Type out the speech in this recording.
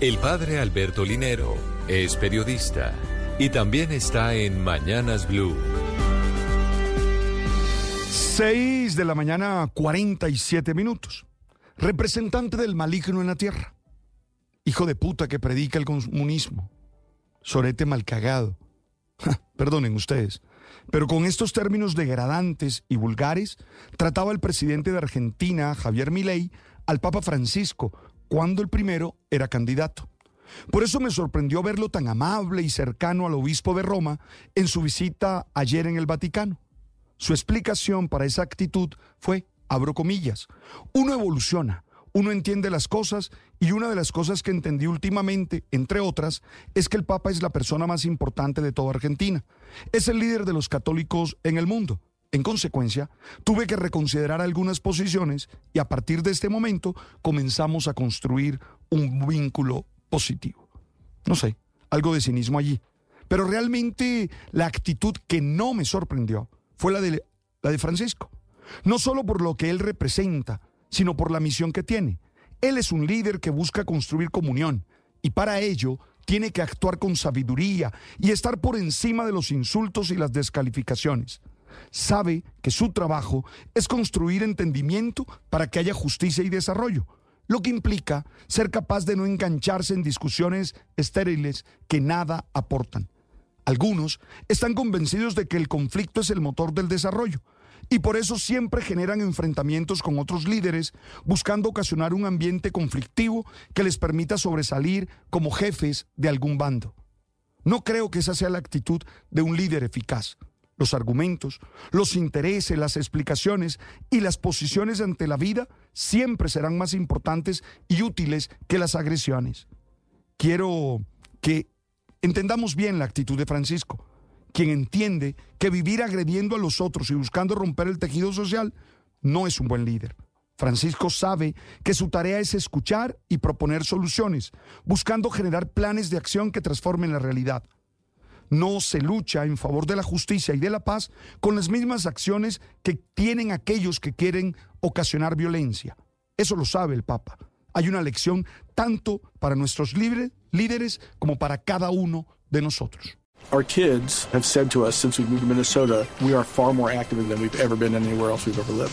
El padre Alberto Linero es periodista y también está en Mañanas Blue. 6 de la mañana, 47 minutos. Representante del maligno en la tierra. Hijo de puta que predica el comunismo. Sorete malcagado. Perdonen ustedes. Pero con estos términos degradantes y vulgares, trataba el presidente de Argentina, Javier Milei, al Papa Francisco, cuando el primero era candidato. Por eso me sorprendió verlo tan amable y cercano al obispo de Roma en su visita ayer en el Vaticano. Su explicación para esa actitud fue, abro comillas, uno evoluciona, uno entiende las cosas y una de las cosas que entendí últimamente, entre otras, es que el Papa es la persona más importante de toda Argentina. Es el líder de los católicos en el mundo. En consecuencia, tuve que reconsiderar algunas posiciones y a partir de este momento comenzamos a construir un vínculo positivo. No sé, algo de cinismo allí. Pero realmente la actitud que no me sorprendió fue la de, la de Francisco. No solo por lo que él representa, sino por la misión que tiene. Él es un líder que busca construir comunión y para ello tiene que actuar con sabiduría y estar por encima de los insultos y las descalificaciones sabe que su trabajo es construir entendimiento para que haya justicia y desarrollo, lo que implica ser capaz de no engancharse en discusiones estériles que nada aportan. Algunos están convencidos de que el conflicto es el motor del desarrollo y por eso siempre generan enfrentamientos con otros líderes buscando ocasionar un ambiente conflictivo que les permita sobresalir como jefes de algún bando. No creo que esa sea la actitud de un líder eficaz los argumentos, los intereses, las explicaciones y las posiciones ante la vida siempre serán más importantes y útiles que las agresiones. Quiero que entendamos bien la actitud de Francisco, quien entiende que vivir agrediendo a los otros y buscando romper el tejido social no es un buen líder. Francisco sabe que su tarea es escuchar y proponer soluciones, buscando generar planes de acción que transformen la realidad no se lucha en favor de la justicia y de la paz con las mismas acciones que tienen aquellos que quieren ocasionar violencia. Eso lo sabe el Papa. Hay una lección tanto para nuestros líderes como para cada uno de nosotros. Our kids have said to us since we moved to Minnesota, we are far more active than we've ever been anywhere else we've ever lived.